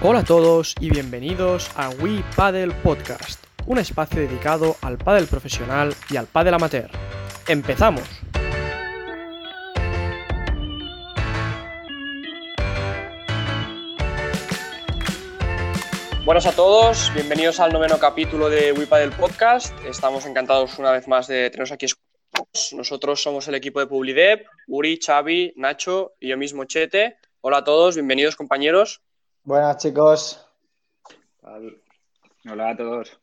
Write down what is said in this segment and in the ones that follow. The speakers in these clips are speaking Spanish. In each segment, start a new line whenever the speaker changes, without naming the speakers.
Hola a todos y bienvenidos a We Paddle Podcast, un espacio dedicado al pádel profesional y al pádel amateur. ¡Empezamos! Buenas a todos, bienvenidos al noveno capítulo de We Paddle Podcast. Estamos encantados una vez más de teneros aquí. Nosotros somos el equipo de Publidep, Uri, Xavi, Nacho y yo mismo Chete. Hola a todos, bienvenidos compañeros.
Buenas chicos.
Hola a todos.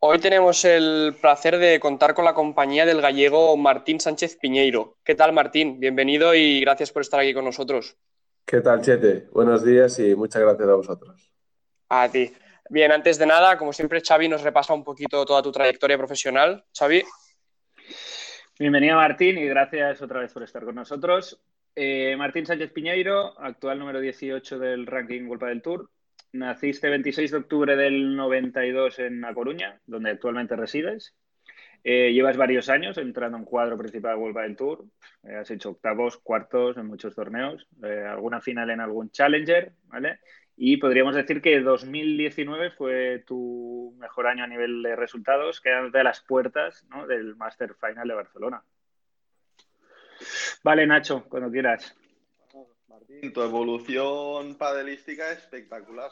Hoy tenemos el placer de contar con la compañía del gallego Martín Sánchez Piñeiro. ¿Qué tal Martín? Bienvenido y gracias por estar aquí con nosotros.
¿Qué tal Chete? Buenos días y muchas gracias a vosotros.
A ti. Bien, antes de nada, como siempre, Xavi nos repasa un poquito toda tu trayectoria profesional. Xavi.
Bienvenido Martín y gracias otra vez por estar con nosotros. Eh, Martín Sánchez Piñeiro, actual número 18 del ranking Golpa del Tour. Naciste 26 de octubre del 92 en A Coruña, donde actualmente resides. Eh, llevas varios años entrando en cuadro principal de Golpa del Tour. Eh, has hecho octavos, cuartos en muchos torneos, alguna final en algún Challenger, ¿vale? Y podríamos decir que 2019 fue tu mejor año a nivel de resultados, quedándote a las puertas ¿no? del Master Final de Barcelona. Vale, Nacho, cuando quieras.
Martín, tu evolución padelística es espectacular.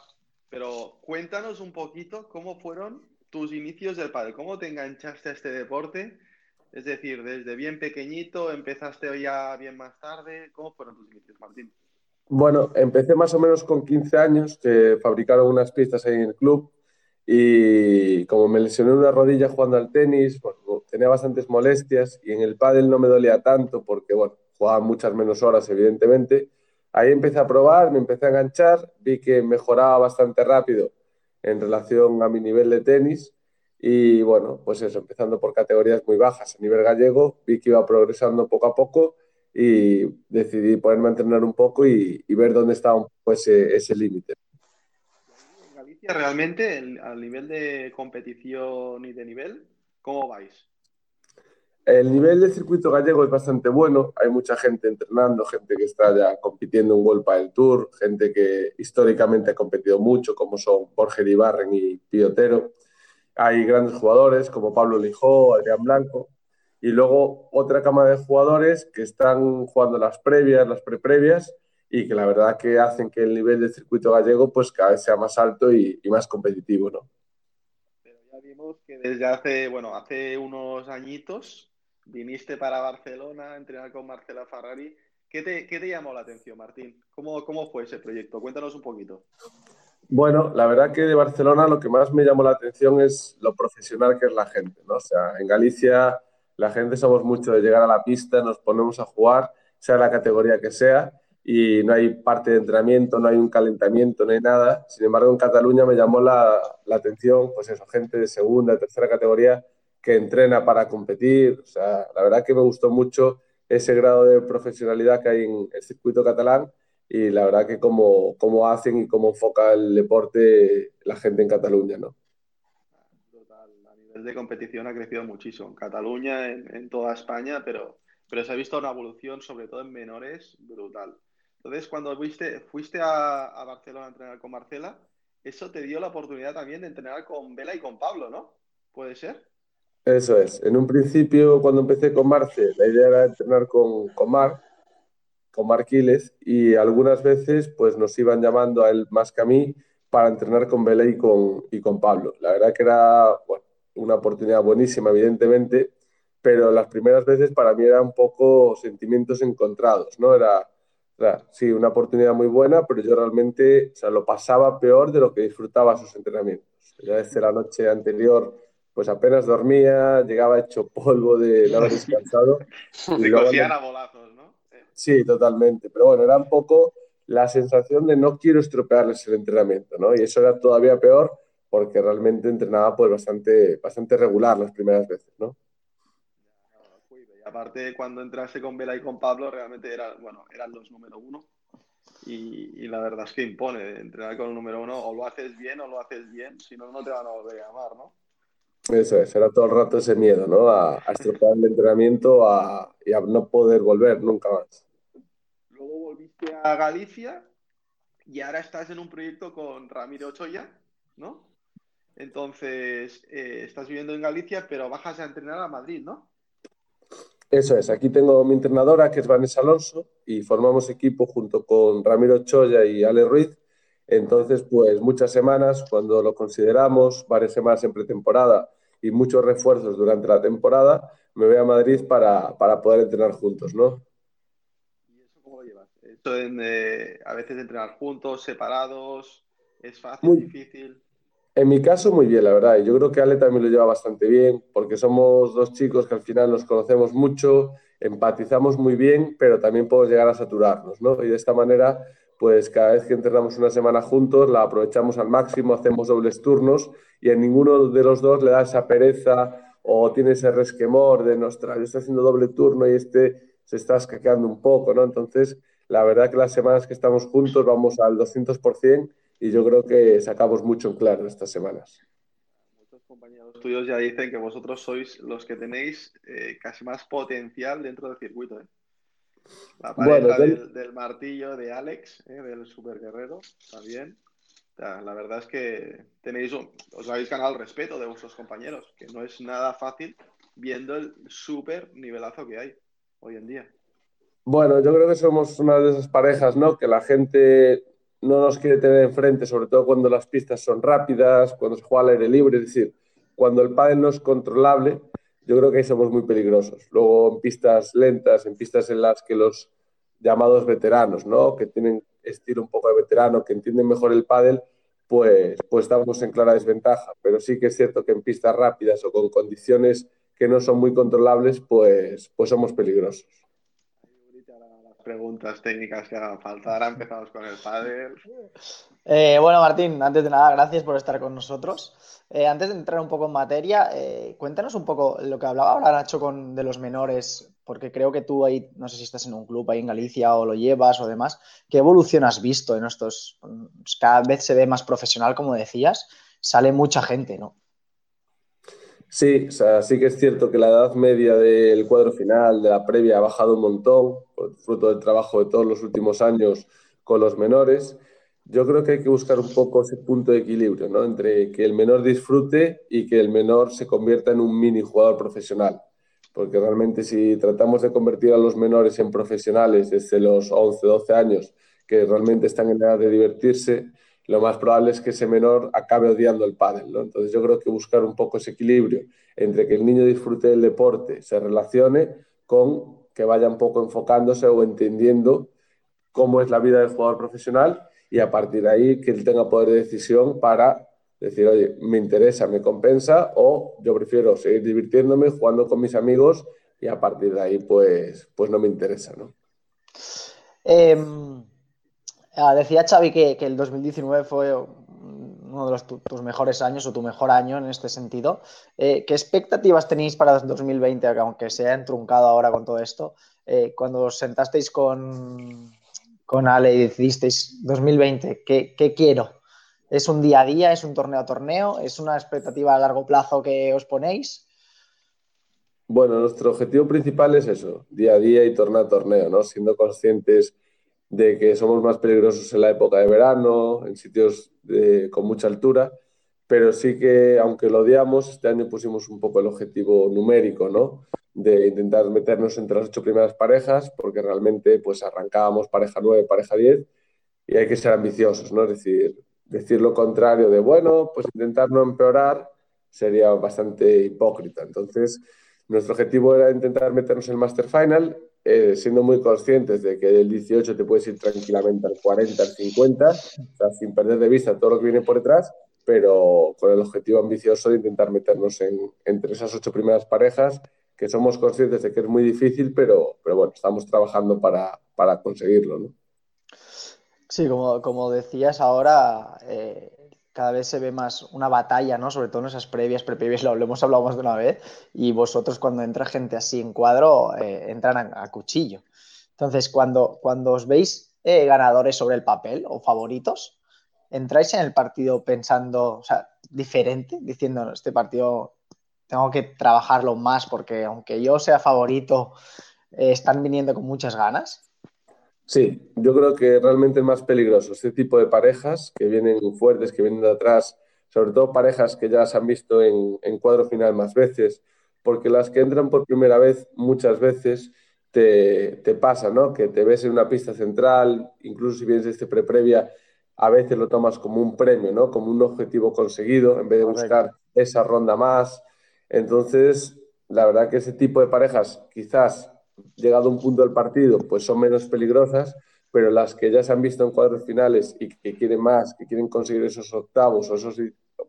Pero cuéntanos un poquito cómo fueron tus inicios del padel, cómo te enganchaste a este deporte. Es decir, desde bien pequeñito, empezaste ya bien más tarde. ¿Cómo fueron tus inicios, Martín?
Bueno, empecé más o menos con 15 años, que fabricaron unas pistas ahí en el club y como me lesioné una rodilla jugando al tenis, tenía bastantes molestias y en el pádel no me dolía tanto porque, bueno, jugaba muchas menos horas, evidentemente. Ahí empecé a probar, me empecé a enganchar, vi que mejoraba bastante rápido en relación a mi nivel de tenis y, bueno, pues eso, empezando por categorías muy bajas a nivel gallego, vi que iba progresando poco a poco y decidí ponerme a entrenar un poco y, ver dónde estaba un poco ese, ese límite
realmente, al nivel de competición y de nivel, ¿cómo vais?
El nivel del circuito gallego es bastante bueno. Hay mucha gente entrenando, gente que está ya compitiendo en World del Tour, gente que históricamente ha competido mucho, como son Jorge Ibarren y Piotero. Hay grandes jugadores como Pablo Lijó, Adrián Blanco. Y luego otra cama de jugadores que están jugando las previas, las preprevias, y que la verdad que hacen que el nivel del circuito gallego pues cada vez sea más alto y, más competitivo, ¿no?
Pero ya vimos que desde hace, bueno, hace unos añitos viniste para Barcelona a entrenar con Marcela Ferrari. ¿Qué te, qué te llamó la atención, Martín? ¿Cómo, ¿Cómo fue ese proyecto? Cuéntanos un poquito.
Bueno, la verdad que de Barcelona lo que más me llamó la atención es lo profesional que es la gente, ¿no? O sea, en Galicia la gente somos mucho de llegar a la pista, nos ponemos a jugar, sea la categoría que sea, y no hay parte de entrenamiento, no hay un calentamiento, no hay nada. Sin embargo, en Cataluña me llamó la, la atención, pues eso, gente de segunda, tercera categoría que entrena para competir. O sea, la verdad que me gustó mucho ese grado de profesionalidad que hay en el circuito catalán y la verdad que cómo, cómo hacen y cómo enfoca el deporte la gente en Cataluña, ¿no?
Total, a nivel de competición ha crecido muchísimo en Cataluña, en, en toda España, pero, pero se ha visto una evolución, sobre todo en menores, brutal. Entonces, cuando fuiste, fuiste a, Barcelona a entrenar con Marcela, eso te dio la oportunidad también de entrenar con Vela y con Pablo, ¿no? ¿Puede ser?
Eso es. En un principio, cuando empecé con Marce, la idea era entrenar con, con Mar, con Marquiles, y algunas veces pues nos iban llamando a él más que a mí para entrenar con Vela y con, y con Pablo. La verdad que era una oportunidad buenísima, evidentemente, pero las primeras veces para mí eran un poco sentimientos encontrados, ¿no? Era sí, una oportunidad muy buena, pero yo realmente o sea, lo pasaba peor de lo que disfrutaba sus entrenamientos. Ya desde la noche anterior, pues apenas dormía, llegaba hecho polvo de no haber descansado.
Cosían a bolazos, ¿no?
Sí, totalmente. Pero bueno, era un poco la sensación de no quiero estropearles el entrenamiento, ¿no? Y eso era todavía peor porque realmente entrenaba pues bastante, bastante regular las primeras veces, ¿no?
aparte, cuando entraste con Vela y con Pablo, realmente era, bueno, eran los número uno. Y, la verdad es que impone entrenar con el número uno. O lo haces bien o lo haces bien, si no, no te van a volver a llamar, ¿no?
Eso es, era todo el rato ese miedo, ¿no? A, a estropear el entrenamiento a, y a no poder volver nunca más.
Luego volviste a Galicia y ahora estás en un proyecto con Ramiro Ochoya, ¿no? Entonces, eh, estás viviendo en Galicia, pero bajas a entrenar a Madrid, ¿no?
Eso es, aquí tengo mi entrenadora que es Vanessa Alonso y formamos equipo junto con Ramiro Choya y Ale Ruiz. Entonces, pues muchas semanas, cuando lo consideramos, varias semanas en pretemporada y muchos refuerzos durante la temporada, me voy a Madrid para, poder entrenar juntos, ¿no?
¿Y eso cómo lo llevas? Esto eh, a veces entrenar juntos, separados, ¿es fácil, difícil?
En mi caso, muy bien, la verdad. Y yo creo que Ale también lo lleva bastante bien, porque somos dos chicos que al final nos conocemos mucho, empatizamos muy bien, pero también podemos llegar a saturarnos, ¿no? Y de esta manera, pues cada vez que entrenamos una semana juntos, la aprovechamos al máximo, hacemos dobles turnos y a ninguno de los dos le da esa pereza o tiene ese resquemor de, nuestra, yo estoy haciendo doble turno y este se está escaqueando un poco, ¿no? Entonces, la verdad que las semanas que estamos juntos vamos al 200% y yo creo que sacamos mucho en claro estas semanas.
Muchos compañeros tuyos ya dicen que vosotros sois los que tenéis eh, casi más potencial dentro del circuito. ¿eh? La pareja del, martillo de Alex, ¿eh? del super guerrero, también. la verdad es que tenéis os habéis ganado el respeto de vuestros compañeros, que no es nada fácil viendo el súper nivelazo que hay hoy en día.
Bueno, yo creo que somos una de esas parejas, ¿no? Que la gente no nos quiere tener enfrente, sobre todo cuando las pistas son rápidas, cuando se juega al aire libre, es decir, cuando el pádel no es controlable, yo creo que ahí somos muy peligrosos. Luego en pistas lentas, en pistas en las que los llamados veteranos, ¿no? que tienen estilo un poco de veterano, que entienden mejor el pádel, pues, pues estamos en clara desventaja. Pero sí que es cierto que en pistas rápidas o con condiciones que no son muy controlables, pues, pues somos peligrosos
preguntas técnicas que hagan falta. Ahora empezamos con el pádel.
Eh, bueno, Martín, antes de nada, gracias por estar con nosotros. Eh, antes de entrar un poco en materia, eh, cuéntanos un poco lo que hablaba ahora Nacho con, de los menores, porque creo que tú ahí, no sé si estás en un club ahí en Galicia o lo llevas o demás. ¿Qué evolución has visto en estos? Cada vez se ve más profesional, como decías, sale mucha gente, ¿no?
Sí, sí que es cierto que la edad media del cuadro final, de la previa, ha bajado un montón, fruto del trabajo de todos los últimos años con los menores. Yo creo que hay que buscar un poco ese punto de equilibrio, ¿no? Entre que el menor disfrute y que el menor se convierta en un mini jugador profesional. Porque realmente si tratamos de convertir a los menores en profesionales desde los 11, 12 años, que realmente están en edad de divertirse, lo más probable es que ese menor acabe odiando el pádel. Entonces yo creo que buscar un poco ese equilibrio entre que el niño disfrute del deporte, se relacione con que vaya un poco enfocándose o entendiendo cómo es la vida del jugador profesional y a partir de ahí que él tenga poder de decisión para decir, oye, me interesa, me compensa o yo prefiero seguir divirtiéndome, jugando con mis amigos y a partir de ahí pues, pues no me interesa, ¿no?
Em, Ah, decía Xavi que, el 2019 fue uno de los, tus mejores años o tu mejor año en este sentido. Eh, ¿Qué expectativas tenéis para 2020, aunque se ha entruncado ahora con todo esto? Eh, cuando os sentasteis con, con Ale y decidisteis 2020, ¿qué, ¿qué, quiero? ¿Es un día a día? ¿Es un torneo a torneo? ¿Es una expectativa a largo plazo que os ponéis?
Bueno, nuestro objetivo principal es eso, día a día y torneo a torneo, ¿no? Siendo conscientes de que somos más peligrosos en la época de verano, en sitios con mucha altura, pero sí que, aunque lo odiamos, este año pusimos un poco el objetivo numérico, ¿no? De intentar meternos entre las ocho primeras parejas, porque realmente pues arrancábamos pareja nueve, pareja diez, y hay que ser ambiciosos, ¿no? Es decir, decir lo contrario de, bueno, pues intentar no empeorar sería bastante hipócrita. Entonces, nuestro objetivo era intentar meternos en el Master Final eh, siendo muy conscientes de que del 18 te puedes ir tranquilamente al 40, al 50, sin perder de vista todo lo que viene por detrás, pero con el objetivo ambicioso de intentar meternos en, entre esas ocho primeras parejas, que somos conscientes de que es muy difícil, pero, pero bueno, estamos trabajando para, para conseguirlo.
Sí, como, como decías ahora, eh, cada vez se ve más una batalla, ¿no? Sobre todo en esas previas, previas, lo, hemos hablado más de una vez, y vosotros cuando entra gente así en cuadro, eh, entran a, cuchillo. Entonces, cuando, cuando os veis eh, ganadores sobre el papel o favoritos, entráis en el partido pensando, o sea, diferente, diciendo, este partido tengo que trabajarlo más porque aunque yo sea favorito, eh, están viniendo con muchas ganas.
Sí, yo creo que realmente es más peligroso este tipo de parejas que vienen fuertes, que vienen de atrás, sobre todo parejas que ya se han visto en, en cuadro final más veces, porque las que entran por primera vez muchas veces te, te, pasa, ¿no? Que te ves en una pista central, incluso si vienes este pre-previa, a veces lo tomas como un premio, ¿no? Como un objetivo conseguido, en vez de buscar esa ronda más. Entonces, la verdad que ese tipo de parejas, quizás llegado a un punto del partido, pues son menos peligrosas, pero las que ya se han visto en cuadros finales y que quieren más, que quieren conseguir esos octavos o esos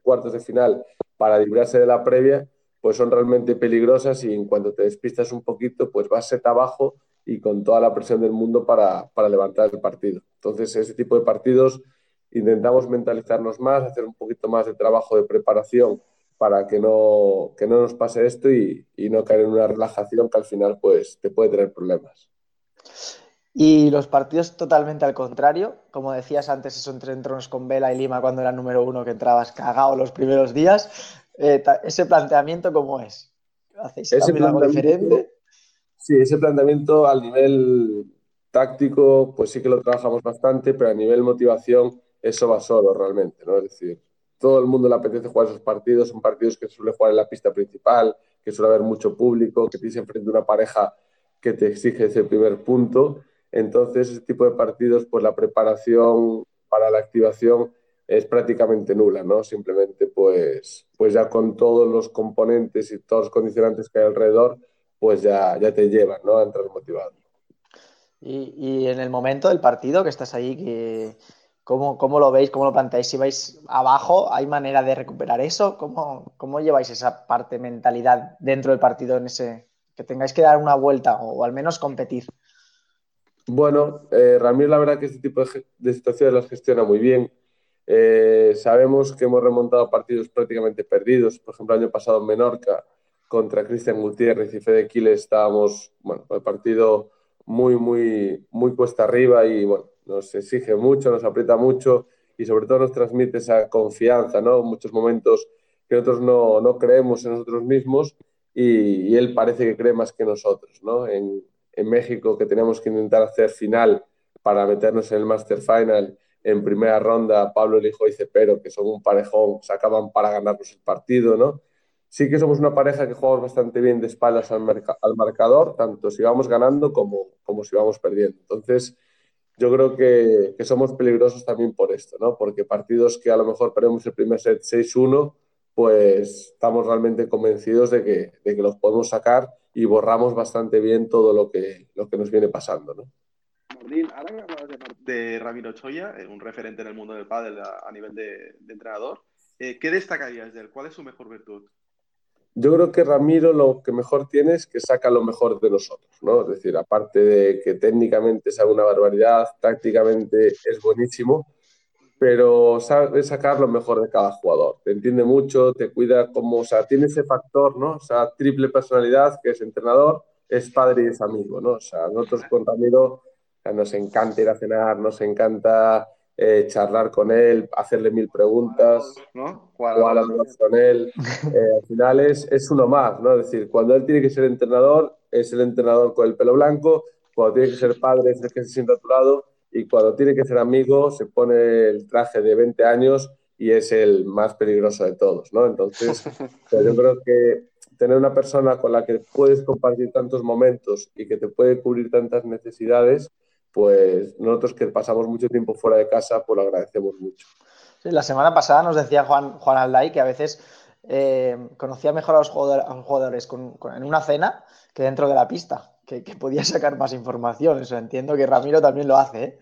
cuartos de final para librarse de la previa, pues son realmente peligrosas y en cuanto te despistas un poquito, pues vas set abajo y con toda la presión del mundo para, para levantar el partido. Entonces, ese tipo de partidos intentamos mentalizarnos más, hacer un poquito más de trabajo de preparación para que no, que no nos pase esto y, y, no caer en una relajación que al final pues, te puede tener problemas.
Y los partidos totalmente al contrario, como decías antes, eso entre entronos con Vela y Lima cuando era número uno que entrabas cagado los primeros días, eh, ese planteamiento, ¿cómo es? ¿Hacéis
ese
algo diferente?
Sí, ese planteamiento al nivel táctico, pues sí que lo trabajamos bastante, pero a nivel motivación, eso va solo realmente, ¿no? Es decir, todo el mundo le apetece jugar esos partidos, son partidos que suele jugar en la pista principal, que suele haber mucho público, que tienes enfrente una pareja que te exige ese primer punto. Entonces, ese tipo de partidos, pues la preparación para la activación es prácticamente nula, ¿no? Simplemente, pues, pues ya con todos los componentes y todos los condicionantes que hay alrededor, pues ya, ya te llevan, ¿no? A entrar motivado.
Y, y, en el momento del partido que estás ahí, que, ¿cómo, ¿cómo, lo veis? ¿Cómo lo planteáis? Si vais abajo, ¿hay manera de recuperar eso? ¿Cómo, ¿Cómo, lleváis esa parte mentalidad dentro del partido en ese que tengáis que dar una vuelta o, al menos competir?
Bueno, eh, Ramiro, la verdad que este tipo de, situaciones las gestiona muy bien eh, sabemos que hemos remontado partidos prácticamente perdidos. Por ejemplo, el año pasado en Menorca contra Cristian Gutiérrez y Fede Quiles estábamos, bueno, el partido muy, muy, muy cuesta arriba y, bueno, nos exige mucho, nos aprieta mucho y sobre todo nos transmite esa confianza, ¿no? Muchos momentos que nosotros no, no creemos en nosotros mismos y, él parece que cree más que nosotros, ¿no? En, en México que tenemos que intentar hacer final para meternos en el Master Final en primera ronda Pablo Elijo y Cepero, que son un parejón, sacaban para ganarnos el partido, ¿no? Sí que somos una pareja que jugamos bastante bien de espaldas al, al marcador, tanto si vamos ganando como, como si vamos perdiendo. Entonces, yo creo que, que, somos peligrosos también por esto, ¿no? Porque partidos que a lo mejor perdemos el primer set 6-1, pues estamos realmente convencidos de que, de que los podemos sacar y borramos bastante bien todo lo que, lo que nos viene pasando, ¿no?
Martín, ahora que de, de Ramiro Choya, eh, un referente en el mundo del pádel a, nivel de, de entrenador, eh, ¿qué destacarías de él? ¿Cuál es su mejor virtud?
Yo creo que Ramiro lo que mejor tiene es que saca lo mejor de nosotros, ¿no? Es decir, aparte de que técnicamente sabe una barbaridad, tácticamente es buenísimo, pero sabe sacar lo mejor de cada jugador. Te entiende mucho, te cuida como, o sea, tiene ese factor, ¿no? O sea, triple personalidad, que es entrenador, es padre y es amigo, ¿no? O sea, nosotros con Ramiro nos encanta ir a cenar, nos encanta eh, charlar con él, hacerle mil preguntas,
¿no?
jugar con él. Eh, al final es, es, uno más, ¿no? Es decir, cuando él tiene que ser entrenador, es el entrenador con el pelo blanco, cuando tiene que ser padre, es el que se siente a tu lado, y cuando tiene que ser amigo, se pone el traje de 20 años y es el más peligroso de todos, ¿no? Entonces, yo creo que tener una persona con la que puedes compartir tantos momentos y que te puede cubrir tantas necesidades, pues nosotros que pasamos mucho tiempo fuera de casa, pues lo agradecemos mucho.
Sí, la semana pasada nos decía Juan, Juan Alday que a veces eh, conocía mejor a los jugadores, a los jugadores con, con, en una cena que dentro de la pista, que, que podía sacar más información. Eso entiendo que Ramiro también lo hace. ¿eh?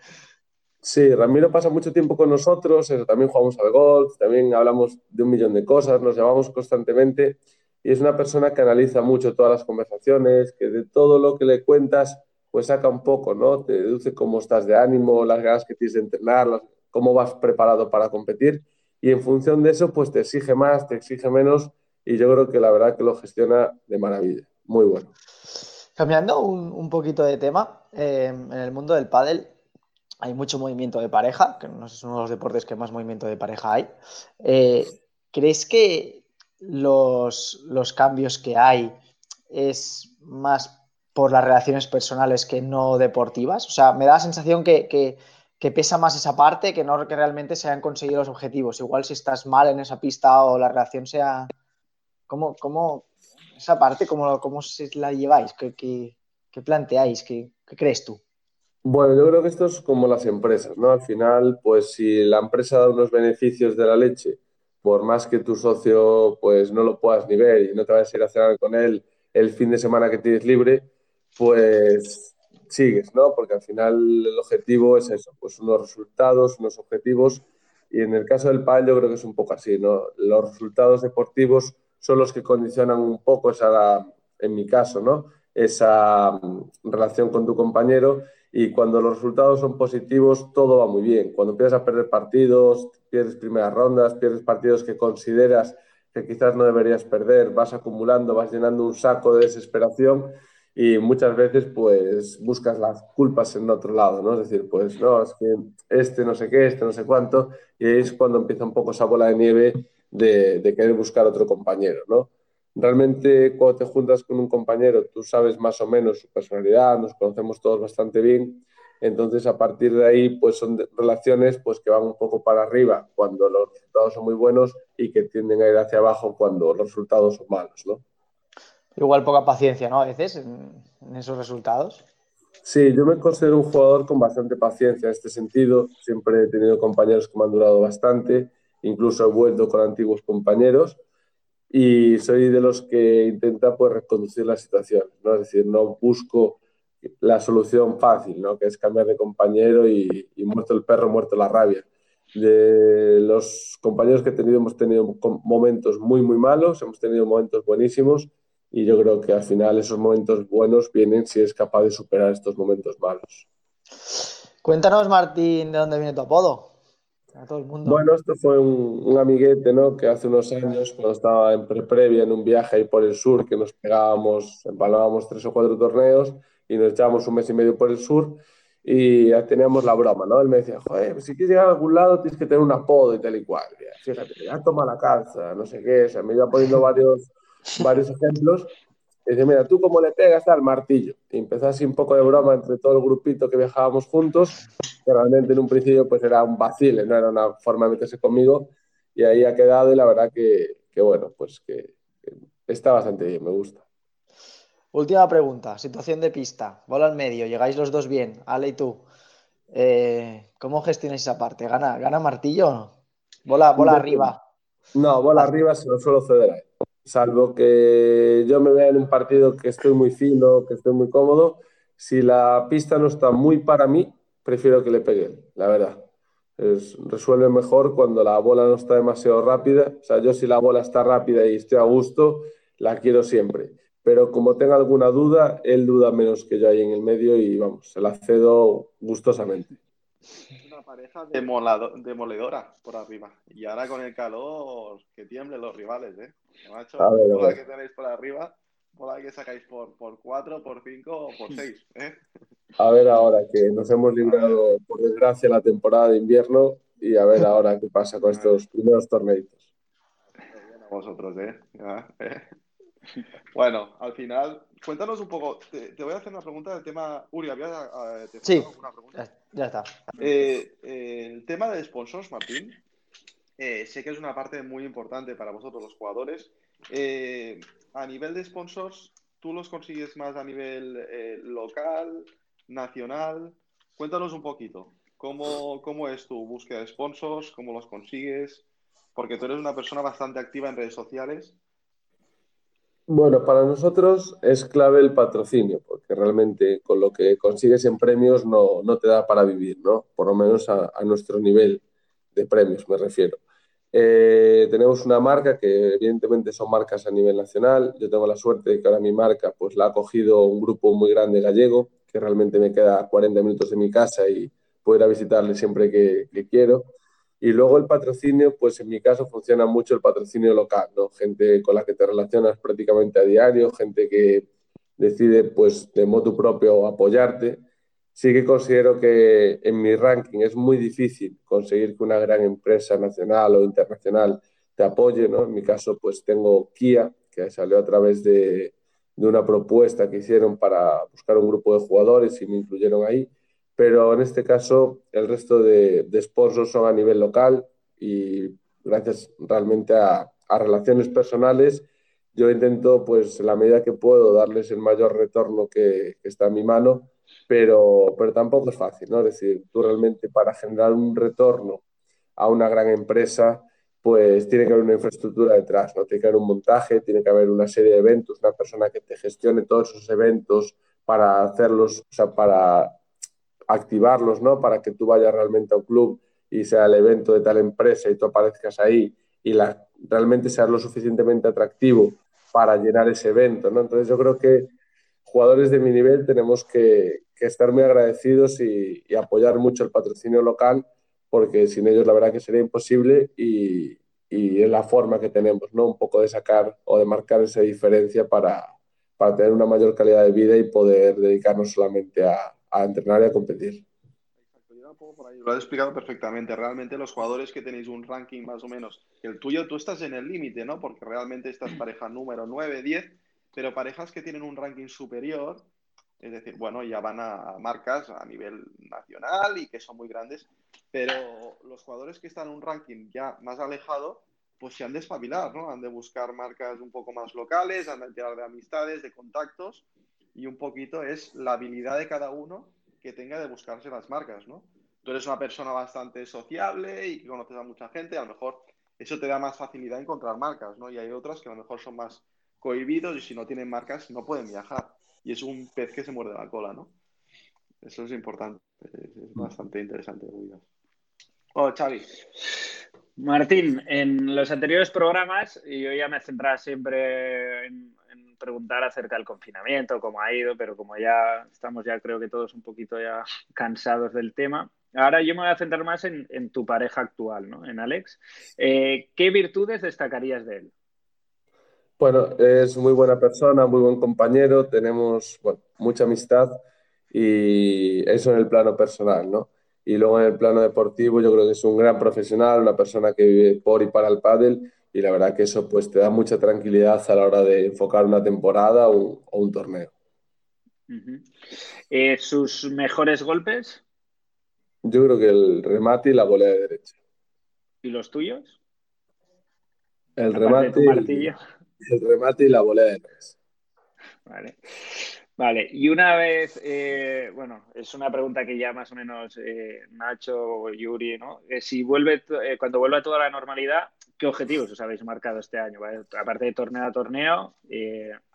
Sí, Ramiro pasa mucho tiempo con nosotros, eso, también jugamos al golf, también hablamos de un millón de cosas, nos llamamos constantemente y es una persona que analiza mucho todas las conversaciones, que de todo lo que le cuentas pues saca un poco, ¿no? Te deduce cómo estás de ánimo, las ganas que tienes de entrenar, cómo vas preparado para competir y en función de eso, pues te exige más, te exige menos y yo creo que la verdad que lo gestiona de maravilla. Muy bueno.
Cambiando un, un poquito de tema, eh, en el mundo del pádel hay mucho movimiento de pareja, que no es uno de los deportes que más movimiento de pareja hay. Eh, ¿Crees que los, los cambios que hay es más por las relaciones personales que no deportivas? O sea, me da la sensación que, pesa más esa parte que no que realmente se hayan conseguido los objetivos. Igual si estás mal en esa pista o la relación sea... ¿Cómo, cómo esa parte, cómo, cómo la lleváis? ¿Qué, qué, planteáis? ¿Qué, ¿Qué crees tú?
Bueno, yo creo que esto es como las empresas, ¿no? Al final, pues si la empresa da unos beneficios de la leche, por más que tu socio pues no lo puedas ni ver y no te vayas a ir a cenar con él el fin de semana que tienes libre, pues sigues, ¿no? Porque al final el objetivo es eso, pues unos resultados, unos objetivos. Y en el caso del PAL yo creo que es un poco así, ¿no? Los resultados deportivos son los que condicionan un poco esa, en mi caso, ¿no? Esa mm, relación con tu compañero y cuando los resultados son positivos todo va muy bien. Cuando empiezas a perder partidos, pierdes primeras rondas, pierdes partidos que consideras que quizás no deberías perder, vas acumulando, vas llenando un saco de desesperación y muchas veces pues buscas las culpas en otro lado, ¿no? Es decir, pues no, es que este no sé qué, este no sé cuánto, y ahí es cuando empieza un poco esa bola de nieve de, de querer buscar otro compañero, ¿no? Realmente cuando te juntas con un compañero, tú sabes más o menos su personalidad, nos conocemos todos bastante bien, entonces a partir de ahí pues son relaciones pues que van un poco para arriba cuando los resultados son muy buenos y que tienden a ir hacia abajo cuando los resultados son malos, ¿no?
Igual poca paciencia, ¿no? A veces en, esos resultados.
Sí, yo me considero un jugador con bastante paciencia en este sentido. Siempre he tenido compañeros que me han durado bastante, incluso he vuelto con antiguos compañeros y soy de los que intenta pues reconducir la situación, ¿no? Es decir, no busco la solución fácil, ¿no? Que es cambiar de compañero y, y muerto el perro, muerto la rabia. De los compañeros que he tenido hemos tenido momentos muy, muy malos, hemos tenido momentos buenísimos y yo creo que al final esos momentos buenos vienen si es capaz de superar estos momentos malos.
Cuéntanos, Martín, de dónde viene tu apodo. A todo el mundo.
Bueno, esto fue un, amiguete, ¿no? Que hace unos años, cuando estaba en pre-previa en un viaje ahí por el sur, que nos pegábamos, empalábamos tres o cuatro torneos y nos echábamos un mes y medio por el sur y teníamos la broma, ¿no? Él me decía, joder, si quieres llegar a algún lado tienes que tener un apodo y tal y cual. Fíjate, ya toma la calza, no sé qué, o sea, me iba poniendo varios varios ejemplos. Y dice, mira, tú cómo le pegas al martillo. Y empezó así un poco de broma entre todo el grupito que viajábamos juntos, que realmente en un principio pues era un vacile, no era una forma de meterse conmigo. Y ahí ha quedado y la verdad que, que bueno, pues que, está bastante bien, me gusta.
Última pregunta, situación de pista, bola al medio, llegáis los dos bien, Ale y tú. Eh, ¿Cómo gestionáis esa parte? ¿Gana, gana martillo o no? Bola, bola arriba.
No, bola arriba se lo suelo ceder a él salvo que yo me vea en un partido que estoy muy fino, que estoy muy cómodo, si la pista no está muy para mí, prefiero que le pegue, la verdad. resuelve mejor cuando la bola no está demasiado rápida. O sea, yo si la bola está rápida y estoy a gusto, la quiero siempre. Pero como tenga alguna duda, él duda menos que yo ahí en el medio y vamos, se la cedo gustosamente
pareja demoledora por arriba. Y ahora con el calor, que tiemblen los rivales, ¿eh? Macho, la que tenéis por arriba, la que sacáis por, por 4, por 5 o por 6, ¿eh?
A ver ahora, que nos hemos librado, por desgracia, la temporada de invierno y a ver ahora qué pasa con estos primeros torneitos.
vosotros, ¿eh? ¿eh? Bueno, al final, cuéntanos un poco. Te, voy a hacer una pregunta del tema. Uri, ¿había
eh, sí, Ya, está.
Eh, el tema de sponsors, Martín, eh, sé que es una parte muy importante para vosotros, los jugadores. a nivel de sponsors, ¿tú los consigues más a nivel local, nacional? Cuéntanos un poquito. ¿Cómo, ¿Cómo es tu búsqueda de sponsors? ¿Cómo los consigues? Porque tú eres una persona bastante activa en redes sociales.
Bueno, para nosotros es clave el patrocinio, porque realmente con lo que consigues en premios no, te da para vivir, ¿no? Por lo menos a, nuestro nivel de premios, me refiero. Eh, tenemos una marca que evidentemente son marcas a nivel nacional. Yo tengo la suerte de que ahora mi marca pues la ha cogido un grupo muy grande gallego, que realmente me queda 40 minutos de mi casa y puedo ir a visitarle siempre que quiero. Y luego el patrocinio, pues en mi caso funciona mucho el patrocinio local, ¿no? Gente con la que te relacionas prácticamente a diario, gente que decide, pues, de modo propio apoyarte. Sí que considero que en mi ranking es muy difícil conseguir que una gran empresa nacional o internacional te apoye, ¿no? En mi caso, pues tengo Kia, que salió a través de, de una propuesta que hicieron para buscar un grupo de jugadores y me incluyeron ahí. Pero en este caso, el resto de, de sponsors son a nivel local y gracias realmente a, relaciones personales, yo intento, pues, en la medida que puedo, darles el mayor retorno que, que está en mi mano, pero, pero tampoco es fácil, ¿no? Es decir, tú realmente para generar un retorno a una gran empresa, pues tiene que haber una infraestructura detrás, ¿no? Tiene que haber un montaje, tiene que haber una serie de eventos, una persona que te gestione todos esos eventos para hacerlos, o sea, para activarlos, ¿no? Para que tú vayas realmente a un club y sea el evento de tal empresa y tú aparezcas ahí y la, realmente sea lo suficientemente atractivo para llenar ese evento, ¿no? Entonces yo creo que jugadores de mi nivel tenemos que, estar muy agradecidos y, y apoyar mucho el patrocinio local porque sin ellos la verdad que sería imposible y, y es la forma que tenemos, ¿no? Un poco de sacar o de marcar esa diferencia para, para tener una mayor calidad de vida y poder dedicarnos solamente a, a entrenar y a competir.
Lo has explicado perfectamente. Realmente los jugadores que tenéis un ranking más o menos, el tuyo, tú estás en el límite, ¿no? Porque realmente estás pareja número 9, 10, pero parejas que tienen un ranking superior, es decir, bueno, ya van a marcas a nivel nacional y que son muy grandes, pero los jugadores que están en un ranking ya más alejado, pues se han de espabilar, ¿no? Han de buscar marcas un poco más locales, han de tirar de amistades, de contactos, y un poquito es la habilidad de cada uno que tenga de buscarse las marcas, ¿no? Tú eres una persona bastante sociable y que conoces a mucha gente, a lo mejor eso te da más facilidad encontrar marcas, ¿no? Y hay otras que a lo mejor son más cohibidos y si no tienen marcas no pueden viajar. Y es un pez que se muerde la cola, ¿no? Eso es importante, es bastante interesante. Oh, Xavi.
Martín, en los anteriores programas, y yo ya me centraba siempre en, preguntar acerca del confinamiento, cómo ha ido, pero como ya estamos ya creo que todos un poquito ya cansados del tema, ahora yo me voy a centrar más en, en tu pareja actual, ¿no? En Alex. Eh, ¿Qué virtudes destacarías de él?
Bueno, es muy buena persona, muy buen compañero, tenemos bueno, mucha amistad y eso en el plano personal, ¿no? Y luego en el plano deportivo yo creo que es un gran profesional, una persona que vive por y para el pádel y la verdad que eso pues te da mucha tranquilidad a la hora de enfocar una temporada o un, o un torneo.
Uh -huh. eh, ¿Sus mejores golpes?
Yo creo que el remate y la volea de derecha.
¿Y los tuyos?
El remate, el, el remate y la volea de derecha.
Vale. Vale, y una vez, eh, bueno, es una pregunta que ya más o menos eh, Nacho o Yuri, ¿no? Eh, si vuelve, cuando vuelva toda la normalidad, ¿qué objetivos os habéis marcado este año? ¿vale? Aparte de torneo a torneo,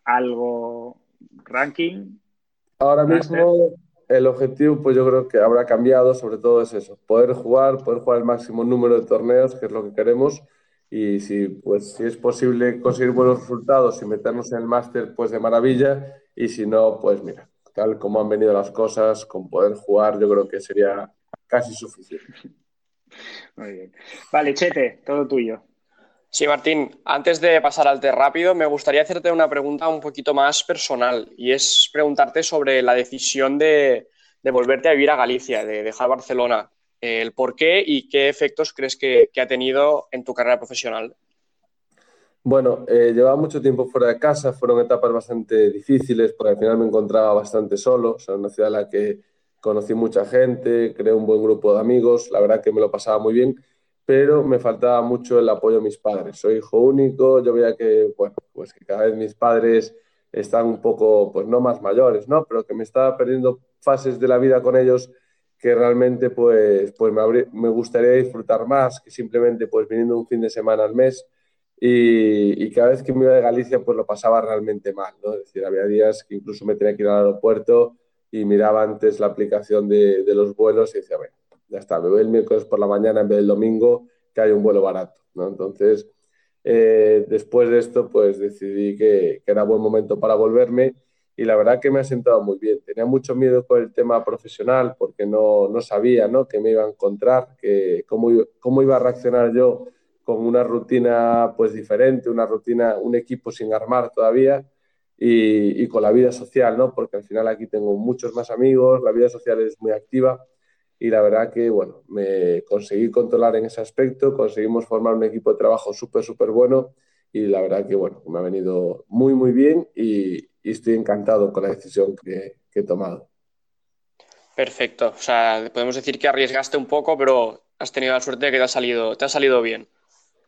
¿algo ranking?
Ahora mismo el objetivo, pues yo creo que habrá cambiado, sobre todo es eso, poder jugar, poder jugar el máximo número de torneos, que es lo que queremos, y si, pues, si es posible conseguir buenos resultados y meternos en el máster, pues de maravilla, y si no, pues mira, tal como han venido las cosas, con poder jugar, yo creo que sería casi suficiente.
Muy bien. Vale, Chete, todo tuyo.
Sí, Martín, antes de pasar al test rápido, me gustaría hacerte una pregunta un poquito más personal y es preguntarte sobre la decisión de, de volverte a vivir a Galicia, de dejar Barcelona el por qué y qué efectos crees que, ha tenido en tu carrera profesional.
Bueno, eh, llevaba mucho tiempo fuera de casa, fueron etapas bastante difíciles porque al final me encontraba bastante solo, o una ciudad en la que conocí mucha gente, creé un buen grupo de amigos, la verdad que me lo pasaba muy bien, pero me faltaba mucho el apoyo de mis padres. Soy hijo único, yo veía que, bueno, pues que cada vez mis padres están un poco, pues no más mayores, ¿no? Pero que me estaba perdiendo fases de la vida con ellos que realmente pues, pues me, me, gustaría disfrutar más que simplemente pues viniendo un fin de semana al mes y, y, cada vez que me iba de Galicia pues lo pasaba realmente mal, ¿no? Es decir, había días que incluso me tenía que ir al aeropuerto y miraba antes la aplicación de, de los vuelos y decía, bueno, ya está, me voy el miércoles por la mañana en vez del domingo que hay un vuelo barato, ¿no? Entonces, eh, después de esto pues decidí que, que era buen momento para volverme y la verdad que me ha sentado muy bien. Tenía mucho miedo con el tema profesional porque no, no sabía ¿no? que me iba a encontrar, que cómo, cómo iba a reaccionar yo con una rutina pues diferente, una rutina, un equipo sin armar todavía y, y, con la vida social, ¿no? porque al final aquí tengo muchos más amigos, la vida social es muy activa y la verdad que bueno, me conseguí controlar en ese aspecto, conseguimos formar un equipo de trabajo súper, súper bueno y la verdad que bueno, me ha venido muy, muy bien y, estoy encantado con la decisión que, he tomado.
Perfecto. O sea, podemos decir que arriesgaste un poco, pero has tenido la suerte de que te ha salido, te ha salido bien.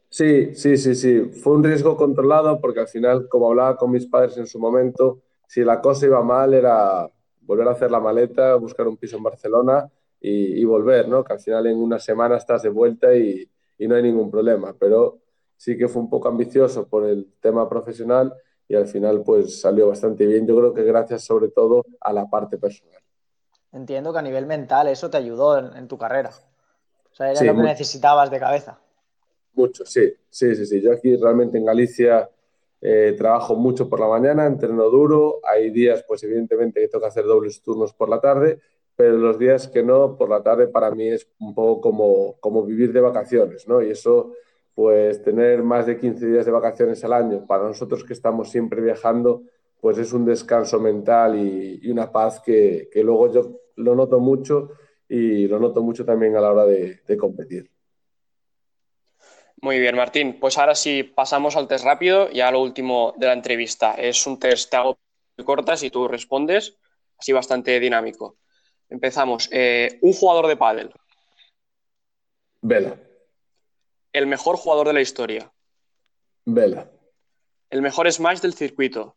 Sí, sí, sí, sí. Fue un riesgo controlado porque al final, como hablaba con mis padres en su momento, si la cosa iba mal era volver a hacer la maleta, buscar un piso en Barcelona y, volver, ¿no? Que al final en una semana estás de vuelta y, y no hay ningún problema. Pero sí que fue un poco ambicioso por el tema profesional y al final pues salió bastante bien. Yo creo que gracias sobre todo a la parte personal.
Entiendo que a nivel mental eso te ayudó en, tu carrera. O sea, era lo que necesitabas de cabeza.
Mucho, sí, sí, sí, sí. Yo aquí realmente en Galicia eh, trabajo mucho por la mañana, entreno duro. Hay días, pues evidentemente, que toca hacer dobles turnos por la tarde, pero los días que no, por la tarde para mí es un poco como, como vivir de vacaciones, ¿no? Y eso pues tener más de 15 días de vacaciones al año, para nosotros que estamos siempre viajando, pues es un descanso mental y, una paz que, luego yo lo noto mucho y lo noto mucho también a la hora de, competir.
Muy bien, Martín. Pues ahora sí pasamos al test rápido, y a lo último de la entrevista. Es un test, te hago cortas y tú respondes, así bastante dinámico. Empezamos. Eh, un jugador de pádel.
Vela.
El mejor jugador de la historia.
Vela.
El mejor smash del circuito.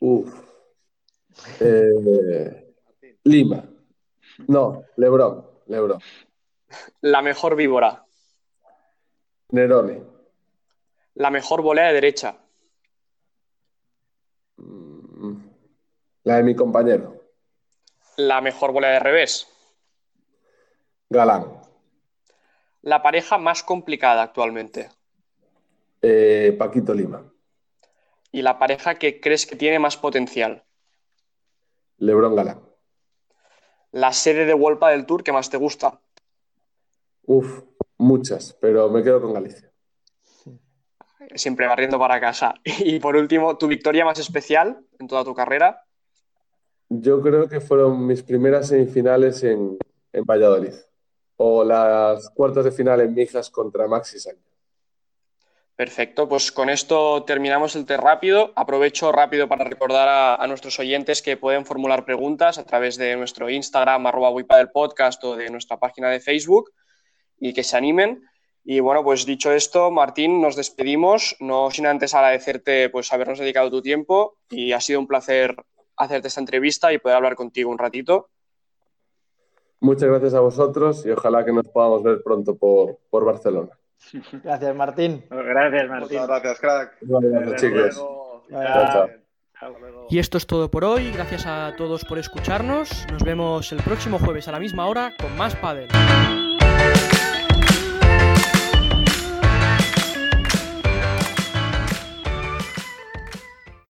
Uf. Eh, Lima. No, Lebron. Lebron.
La mejor víbora.
Nerone.
La mejor volea de derecha.
Mm, la de mi compañero.
La mejor volea de revés.
Galán
la pareja más complicada actualmente?
Eh, Paquito Lima.
¿Y la pareja que crees que tiene más potencial?
Lebron Galán.
¿La sede de Wolpa del Tour que más te gusta?
Uf, muchas, pero me quedo con Galicia.
Siempre barriendo para casa. Y por último, ¿tu victoria más especial en toda tu carrera?
Yo creo que fueron mis primeras semifinales en, en Valladolid o las cuartos de final en Mijas contra Maxi Sánchez.
Perfecto, pues con esto terminamos el test rápido. Aprovecho rápido para recordar a, nuestros oyentes que pueden formular preguntas a través de nuestro Instagram, arroba del podcast o de nuestra página de Facebook y que se animen. Y bueno, pues dicho esto, Martín, nos despedimos, no sin antes agradecerte pues habernos dedicado tu tiempo y ha sido un placer hacerte esta entrevista y poder hablar contigo un ratito.
Muchas gracias a vosotros y ojalá que nos podamos ver pronto por, por Barcelona.
Gracias, Martín.
Gracias, Martín.
Muchas gracias, crack.
Gracias, chicos.
Y esto es todo por hoy. Gracias a todos por escucharnos. Nos vemos el próximo jueves a la misma hora con más Padel.